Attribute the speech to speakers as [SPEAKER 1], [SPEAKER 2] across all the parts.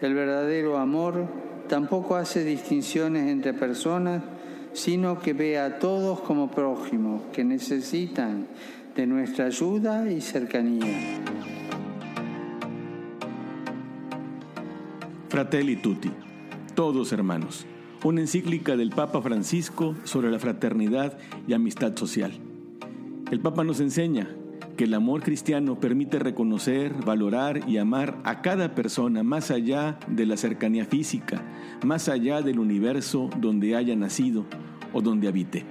[SPEAKER 1] El verdadero amor tampoco hace distinciones entre personas, sino que ve a todos como prójimos que necesitan de nuestra ayuda y cercanía.
[SPEAKER 2] Fratelli Tutti, todos hermanos, una encíclica del Papa Francisco sobre la fraternidad y amistad social. El Papa nos enseña que el amor cristiano permite reconocer, valorar y amar a cada persona más allá de la cercanía física, más allá del universo donde haya nacido o donde habite.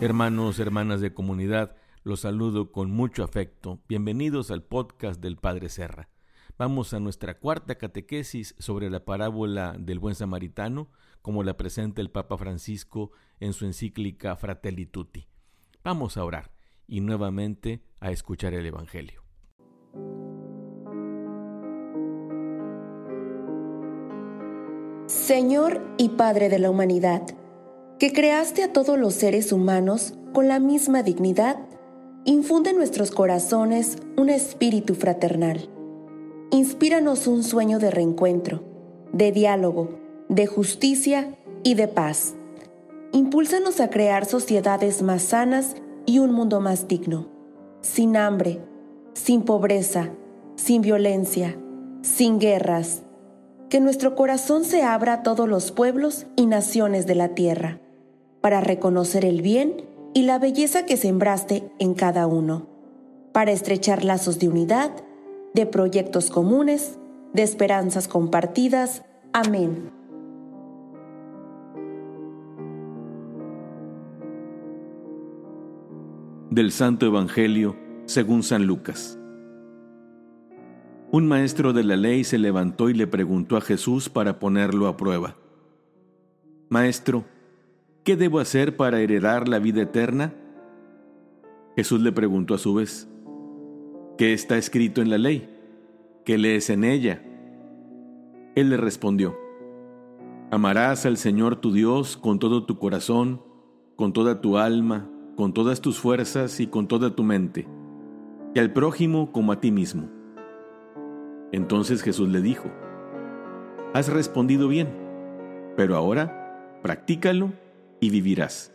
[SPEAKER 2] Hermanos, hermanas de comunidad, los saludo con mucho afecto. Bienvenidos al podcast del Padre Serra. Vamos a nuestra cuarta catequesis sobre la parábola del buen samaritano, como la presenta el Papa Francisco en su encíclica Fratelli Tutti. Vamos a orar y nuevamente a escuchar el Evangelio.
[SPEAKER 3] Señor y Padre de la humanidad, que creaste a todos los seres humanos con la misma dignidad, infunde en nuestros corazones un espíritu fraternal. Inspíranos un sueño de reencuentro, de diálogo, de justicia y de paz. Impúlsanos a crear sociedades más sanas y un mundo más digno, sin hambre, sin pobreza, sin violencia, sin guerras. Que nuestro corazón se abra a todos los pueblos y naciones de la tierra, para reconocer el bien y la belleza que sembraste en cada uno, para estrechar lazos de unidad, de proyectos comunes, de esperanzas compartidas. Amén.
[SPEAKER 2] Del Santo Evangelio según San Lucas. Un maestro de la ley se levantó y le preguntó a Jesús para ponerlo a prueba. Maestro, ¿qué debo hacer para heredar la vida eterna? Jesús le preguntó a su vez, ¿qué está escrito en la ley? ¿Qué lees en ella? Él le respondió, Amarás al Señor tu Dios con todo tu corazón, con toda tu alma, con todas tus fuerzas y con toda tu mente, y al prójimo como a ti mismo. Entonces Jesús le dijo, Has respondido bien, pero ahora practícalo y vivirás.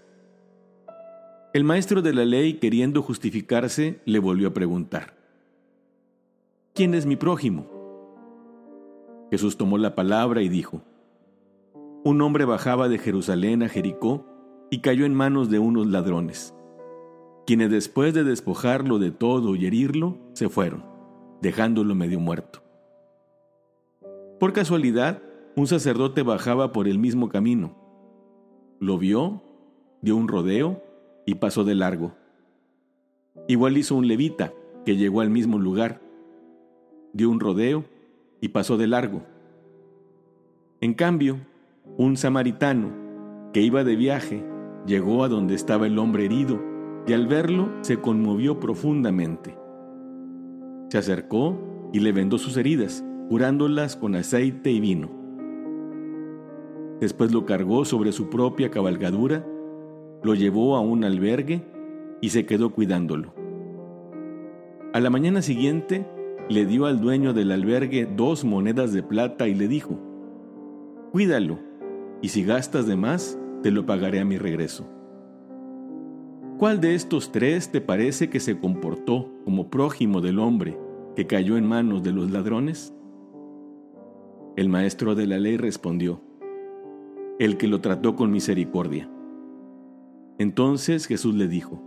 [SPEAKER 2] El maestro de la ley, queriendo justificarse, le volvió a preguntar, ¿quién es mi prójimo? Jesús tomó la palabra y dijo, Un hombre bajaba de Jerusalén a Jericó y cayó en manos de unos ladrones, quienes después de despojarlo de todo y herirlo, se fueron, dejándolo medio muerto. Por casualidad, un sacerdote bajaba por el mismo camino. Lo vio, dio un rodeo y pasó de largo. Igual hizo un levita que llegó al mismo lugar, dio un rodeo y pasó de largo. En cambio, un samaritano que iba de viaje Llegó a donde estaba el hombre herido y al verlo se conmovió profundamente. Se acercó y le vendó sus heridas, curándolas con aceite y vino. Después lo cargó sobre su propia cabalgadura, lo llevó a un albergue y se quedó cuidándolo. A la mañana siguiente le dio al dueño del albergue dos monedas de plata y le dijo, Cuídalo, y si gastas de más, te lo pagaré a mi regreso. ¿Cuál de estos tres te parece que se comportó como prójimo del hombre que cayó en manos de los ladrones? El maestro de la ley respondió, el que lo trató con misericordia. Entonces Jesús le dijo,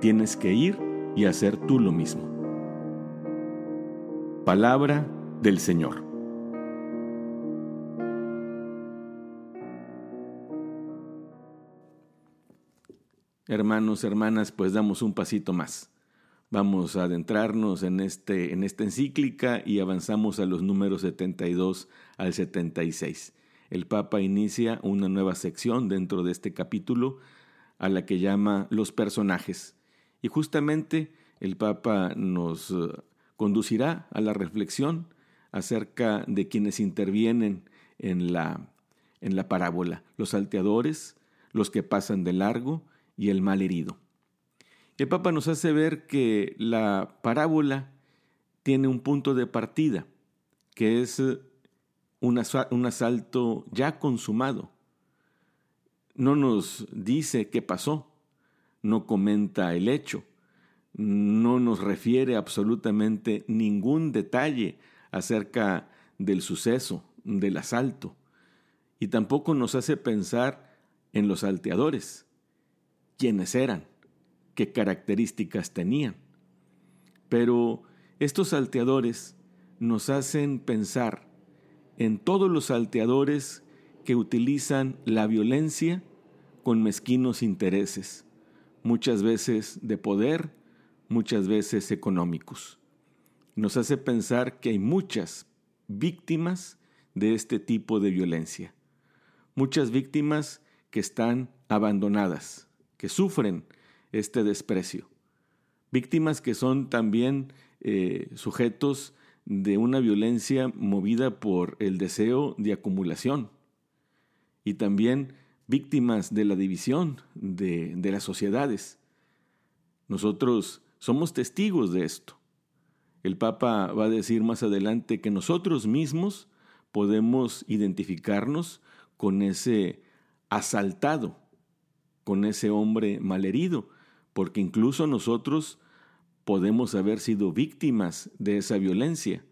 [SPEAKER 2] tienes que ir y hacer tú lo mismo. Palabra del Señor. Hermanos, hermanas, pues damos un pasito más. Vamos a adentrarnos en, este, en esta encíclica y avanzamos a los números 72 al 76. El Papa inicia una nueva sección dentro de este capítulo a la que llama los personajes. Y justamente el Papa nos eh, conducirá a la reflexión acerca de quienes intervienen en la, en la parábola, los salteadores, los que pasan de largo, y el mal herido. El Papa nos hace ver que la parábola tiene un punto de partida, que es eh, un, asalto ya consumado. No nos dice qué pasó, no comenta el hecho, no nos refiere absolutamente ningún detalle acerca del suceso, del asalto, y tampoco nos hace pensar en los salteadores, quiénes eran, qué características tenían. Pero estos salteadores nos hacen pensar en todos los salteadores que utilizan la violencia con mezquinos intereses, muchas veces de poder, muchas veces económicos. Nos hace pensar que hay muchas víctimas de este tipo de violencia, muchas víctimas que están abandonadas, que sufren este desprecio, víctimas que son también eh, sujetos de una violencia movida por el deseo de acumulación y también víctimas de la división de, de las sociedades. Nosotros somos testigos de esto. El Papa va a decir más adelante que nosotros mismos podemos identificarnos con ese asaltado, con ese hombre malherido, porque incluso nosotros podemos haber sido víctimas de esa violencia,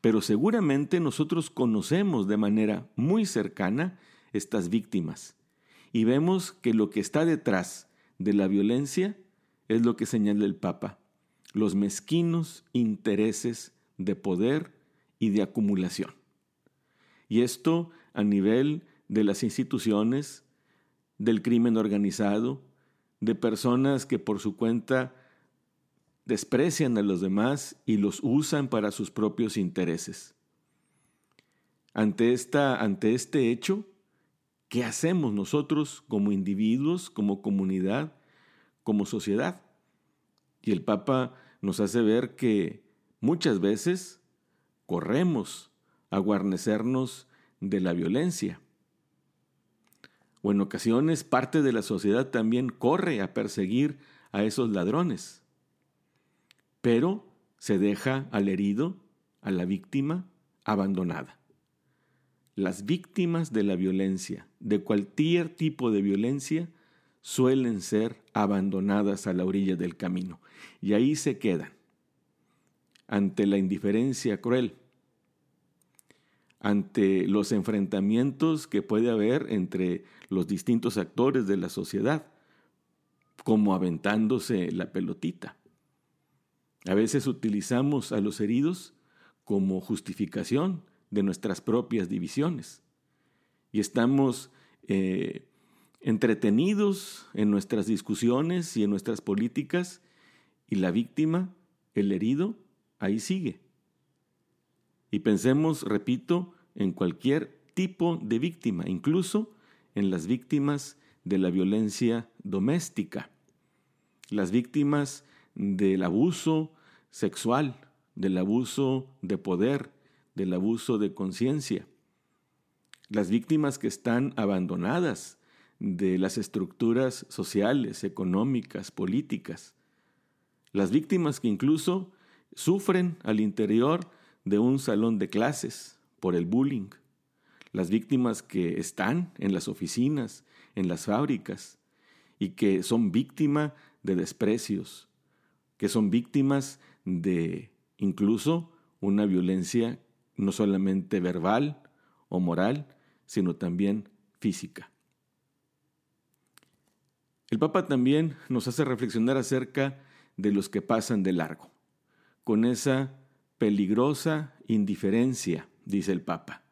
[SPEAKER 2] pero seguramente nosotros conocemos de manera muy cercana estas víctimas. Y vemos que lo que está detrás de la violencia es lo que señala el Papa, los mezquinos intereses de poder y de acumulación. Y esto a nivel de las instituciones, del crimen organizado, de personas que por su cuenta desprecian a los demás y los usan para sus propios intereses. Ante, esta, ante este hecho, ¿qué hacemos nosotros como individuos, como comunidad, como sociedad? Y el Papa nos hace ver que muchas veces corremos a guarnecernos de la violencia. O en ocasiones parte de la sociedad también corre a perseguir a esos ladrones pero se deja al herido, a la víctima, abandonada. Las víctimas de la violencia, de cualquier tipo de violencia, suelen ser abandonadas a la orilla del camino y ahí se quedan ante la indiferencia cruel, ante los enfrentamientos que puede haber entre los distintos actores de la sociedad, como aventándose la pelotita. A veces utilizamos a los heridos como justificación de nuestras propias divisiones y estamos eh, entretenidos en nuestras discusiones y en nuestras políticas y la víctima, el herido, ahí sigue. Y pensemos, repito, en cualquier tipo de víctima, incluso en las víctimas de la violencia doméstica, las víctimas del abuso sexual, del abuso de poder, del abuso de conciencia. Las víctimas que están abandonadas de las estructuras sociales, económicas, políticas. Las víctimas que incluso sufren al interior de un salón de clases por el bullying. Las víctimas que están en las oficinas, en las fábricas, y que son víctimas de desprecios, que son víctimas de incluso una violencia no solamente verbal o moral, sino también física. El Papa también nos hace reflexionar acerca de los que pasan de largo, con esa peligrosa indiferencia, dice el Papa.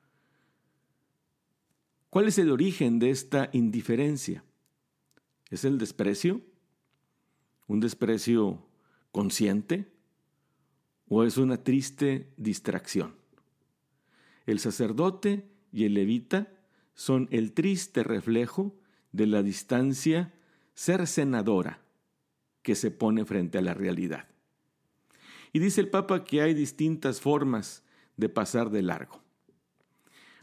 [SPEAKER 2] ¿Cuál es el origen de esta indiferencia? ¿Es el desprecio? ¿Un desprecio consciente o es una triste distracción. El sacerdote y el levita son el triste reflejo de la distancia cercenadora que se pone frente a la realidad. Y dice el Papa que hay distintas formas de pasar de largo.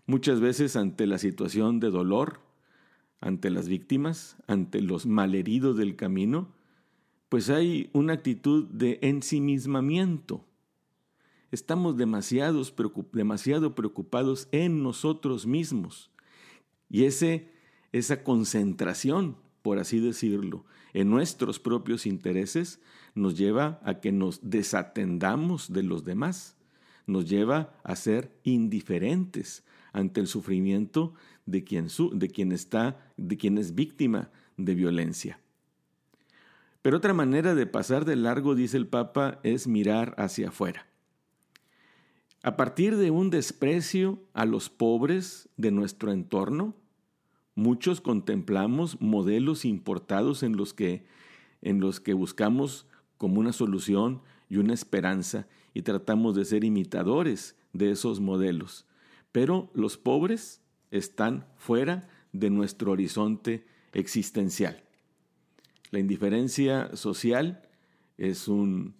[SPEAKER 2] Muchas veces ante la situación de dolor, ante las víctimas, ante los malheridos del camino, pues hay una actitud de ensimismamiento. estamos demasiado preocupados en nosotros mismos. Y ese, esa concentración, por así decirlo, en nuestros propios intereses nos lleva a que nos desatendamos de los demás, nos lleva a ser indiferentes ante el sufrimiento de quien, de quien está, de quien es víctima de violencia. Pero otra manera de pasar de largo, dice el Papa, es mirar hacia afuera. A partir de un desprecio a los pobres de nuestro entorno, muchos contemplamos modelos importados en los que, en los que buscamos como una solución y una esperanza y tratamos de ser imitadores de esos modelos. Pero los pobres están fuera de nuestro horizonte existencial. La indiferencia social es, un,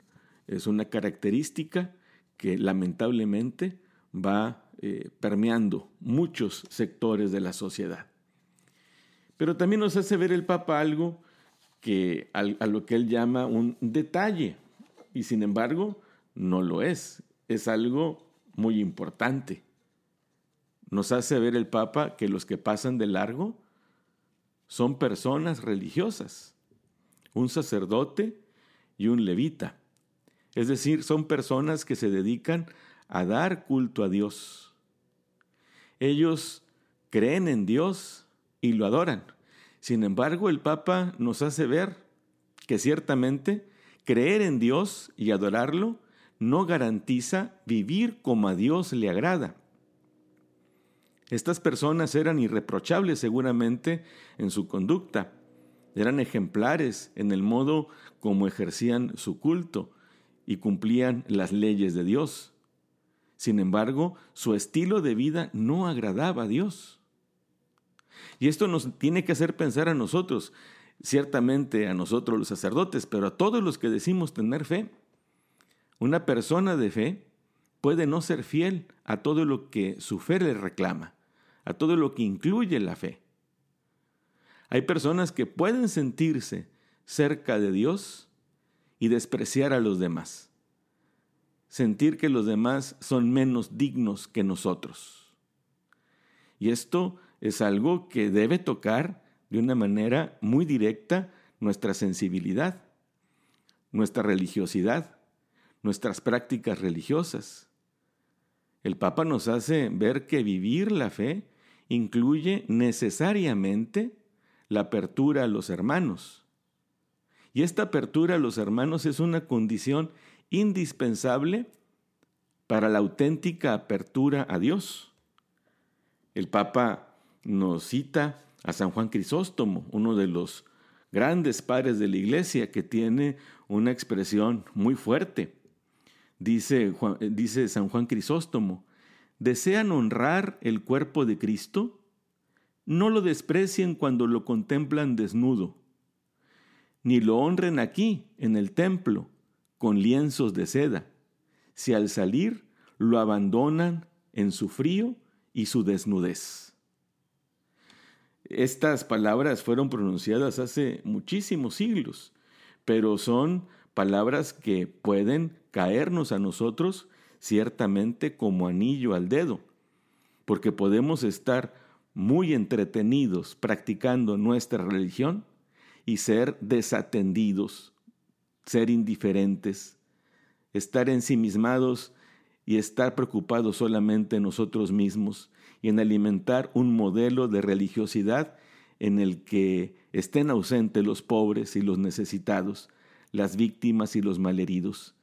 [SPEAKER 2] es una característica que lamentablemente va eh, permeando muchos sectores de la sociedad. Pero también nos hace ver el Papa algo que, a, a lo que él llama un detalle, y sin embargo no lo es, es algo muy importante. Nos hace ver el Papa que los que pasan de largo son personas religiosas, un sacerdote y un levita. Es decir, son personas que se dedican a dar culto a Dios. Ellos creen en Dios y lo adoran. Sin embargo, el Papa nos hace ver que ciertamente creer en Dios y adorarlo no garantiza vivir como a Dios le agrada. Estas personas eran irreprochables seguramente en su conducta, eran ejemplares en el modo como ejercían su culto, y cumplían las leyes de Dios. Sin embargo, su estilo de vida no agradaba a Dios. Y esto nos tiene que hacer pensar a nosotros, ciertamente a nosotros los sacerdotes, pero a todos los que decimos tener fe. Una persona de fe puede no ser fiel a todo lo que su fe le reclama, a todo lo que incluye la fe. Hay personas que pueden sentirse cerca de Dios y despreciar a los demás. Sentir que los demás son menos dignos que nosotros. Y esto es algo que debe tocar de una manera muy directa nuestra sensibilidad, nuestra religiosidad, nuestras prácticas religiosas. El Papa nos hace ver que vivir la fe incluye necesariamente la apertura a los hermanos, y esta apertura a los hermanos es una condición indispensable para la auténtica apertura a Dios. El Papa nos cita a San Juan Crisóstomo, uno de los grandes padres de la Iglesia, que tiene una expresión muy fuerte. Dice, dice San Juan Crisóstomo, ¿desean honrar el cuerpo de Cristo? No lo desprecien cuando lo contemplan desnudo ni lo honren aquí, en el templo, con lienzos de seda, si al salir lo abandonan en su frío y su desnudez. Estas palabras fueron pronunciadas hace muchísimos siglos, pero son palabras que pueden caernos a nosotros ciertamente como anillo al dedo, porque podemos estar muy entretenidos practicando nuestra religión y ser desatendidos, ser indiferentes, estar ensimismados y estar preocupados solamente en nosotros mismos y en alimentar un modelo de religiosidad en el que estén ausentes los pobres y los necesitados, las víctimas y los malheridos.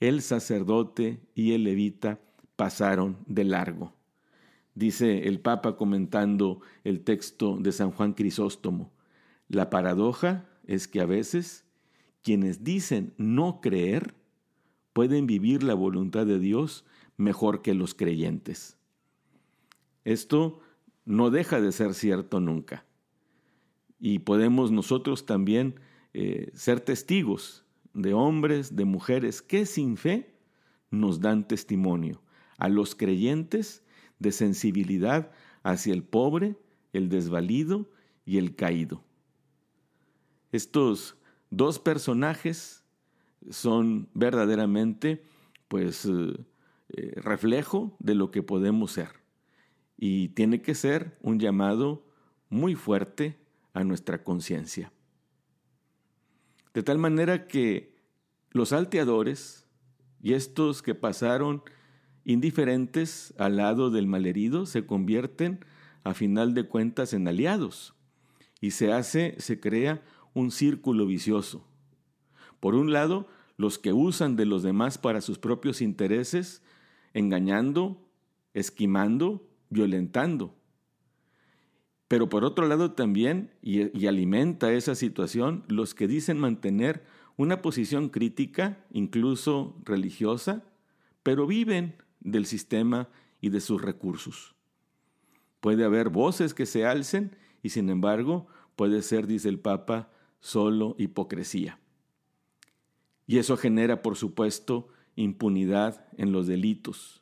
[SPEAKER 2] El sacerdote y el levita pasaron de largo. Dice el Papa comentando el texto de San Juan Crisóstomo, la paradoja es que a veces quienes dicen no creer pueden vivir la voluntad de Dios mejor que los creyentes. Esto no deja de ser cierto nunca. Y podemos nosotros también eh, ser testigos de hombres, de mujeres que sin fe nos dan testimonio a los creyentes de sensibilidad hacia el pobre, el desvalido y el caído. Estos dos personajes son verdaderamente, pues, eh, eh, reflejo de lo que podemos ser. Y tiene que ser un llamado muy fuerte a nuestra conciencia. De tal manera que los salteadores y estos que pasaron indiferentes al lado del malherido se convierten a final de cuentas en aliados y se hace, se crea un círculo vicioso. Por un lado, los que usan de los demás para sus propios intereses, engañando, esquimando, violentando. Pero por otro lado también, y, alimenta esa situación, los que dicen mantener una posición crítica, incluso religiosa, pero viven del sistema y de sus recursos. Puede haber voces que se alcen y sin embargo puede ser, dice el Papa, solo hipocresía. Y eso genera, por supuesto, impunidad en los delitos.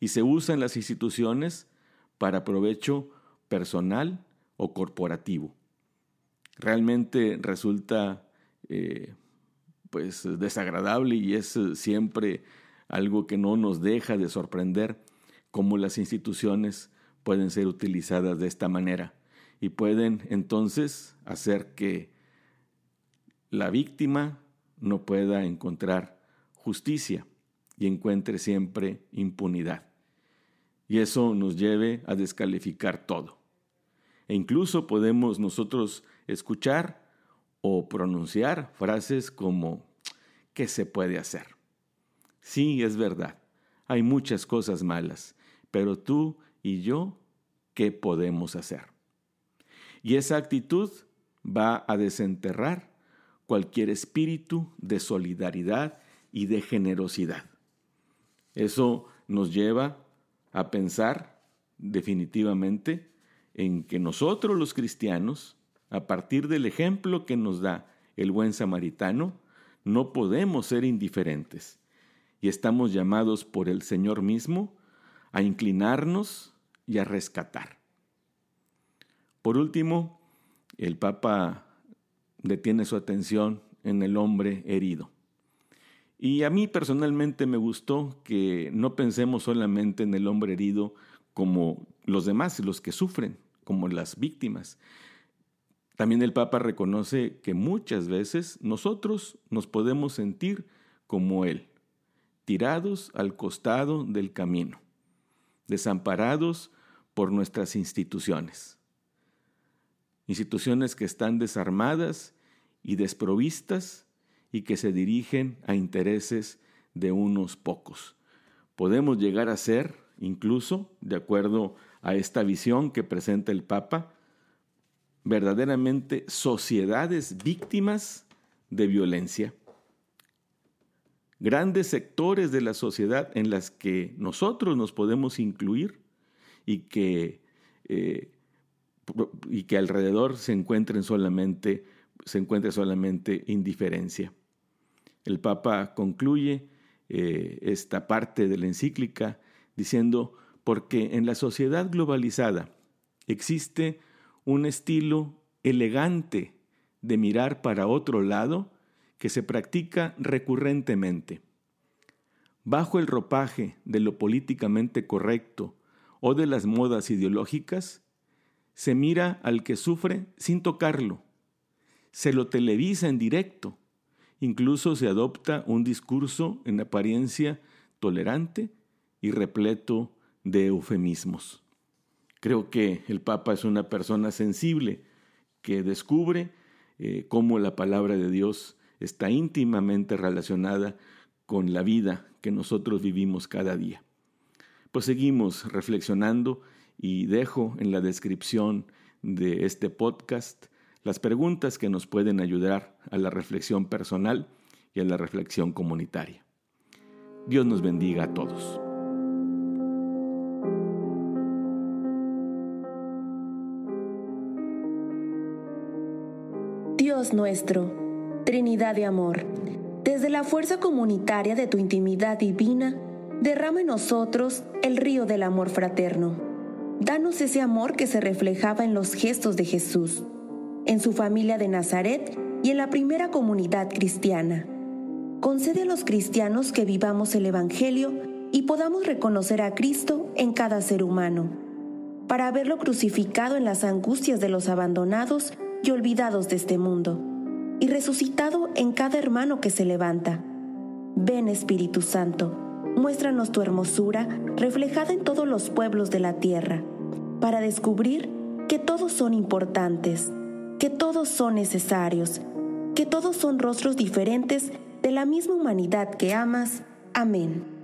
[SPEAKER 2] Y se usa en las instituciones para provecho personal o corporativo. Realmente resulta eh, pues desagradable y es siempre algo que no nos deja de sorprender cómo las instituciones pueden ser utilizadas de esta manera y pueden entonces hacer que la víctima no pueda encontrar justicia y encuentre siempre impunidad. Y eso nos lleve a descalificar todo. E incluso podemos nosotros escuchar o pronunciar frases como ¿qué se puede hacer? Sí, es verdad, hay muchas cosas malas, pero tú y yo, ¿qué podemos hacer? Y esa actitud va a desenterrar cualquier espíritu de solidaridad y de generosidad. Eso nos lleva a pensar definitivamente en que nosotros los cristianos, a partir del ejemplo que nos da el buen samaritano, no podemos ser indiferentes y estamos llamados por el Señor mismo a inclinarnos y a rescatar. Por último, el Papa detiene su atención en el hombre herido. Y a mí personalmente me gustó que no pensemos solamente en el hombre herido como los demás, los que sufren, como las víctimas. También el Papa reconoce que muchas veces nosotros nos podemos sentir como Él, tirados al costado del camino, desamparados por nuestras instituciones. Instituciones que están desarmadas y desprovistas y que se dirigen a intereses de unos pocos. Podemos llegar a ser, incluso, de acuerdo a esta visión que presenta el Papa, verdaderamente sociedades víctimas de violencia grandes sectores de la sociedad en las que nosotros nos podemos incluir y que, eh, y que alrededor se encuentren solamente, se encuentre solamente indiferencia. El Papa concluye eh, esta parte de la encíclica diciendo, porque en la sociedad globalizada existe un estilo elegante de mirar para otro lado que se practica recurrentemente. Bajo el ropaje de lo políticamente correcto o de las modas ideológicas, se mira al que sufre sin tocarlo, se lo televisa en directo, incluso se adopta un discurso en apariencia tolerante y repleto de eufemismos. Creo que el Papa es una persona sensible que descubre eh, cómo la palabra de Dios está íntimamente relacionada con la vida que nosotros vivimos cada día. Pues seguimos reflexionando y dejo en la descripción de este podcast las preguntas que nos pueden ayudar a la reflexión personal y a la reflexión comunitaria. Dios nos bendiga a todos.
[SPEAKER 3] Dios nuestro Trinidad de amor, desde la fuerza comunitaria de tu intimidad divina, derrama en nosotros el río del amor fraterno. Danos ese amor que se reflejaba en los gestos de Jesús, en su familia de Nazaret y en la primera comunidad cristiana. Concede a los cristianos que vivamos el Evangelio y podamos reconocer a Cristo en cada ser humano, para verlo crucificado en las angustias de los abandonados y olvidados de este mundo, y resucitado en cada hermano que se levanta. Ven Espíritu Santo, muéstranos tu hermosura reflejada en todos los pueblos de la tierra, para descubrir que todos son importantes, que todos son necesarios, que todos son rostros diferentes de la misma humanidad que amas. Amén.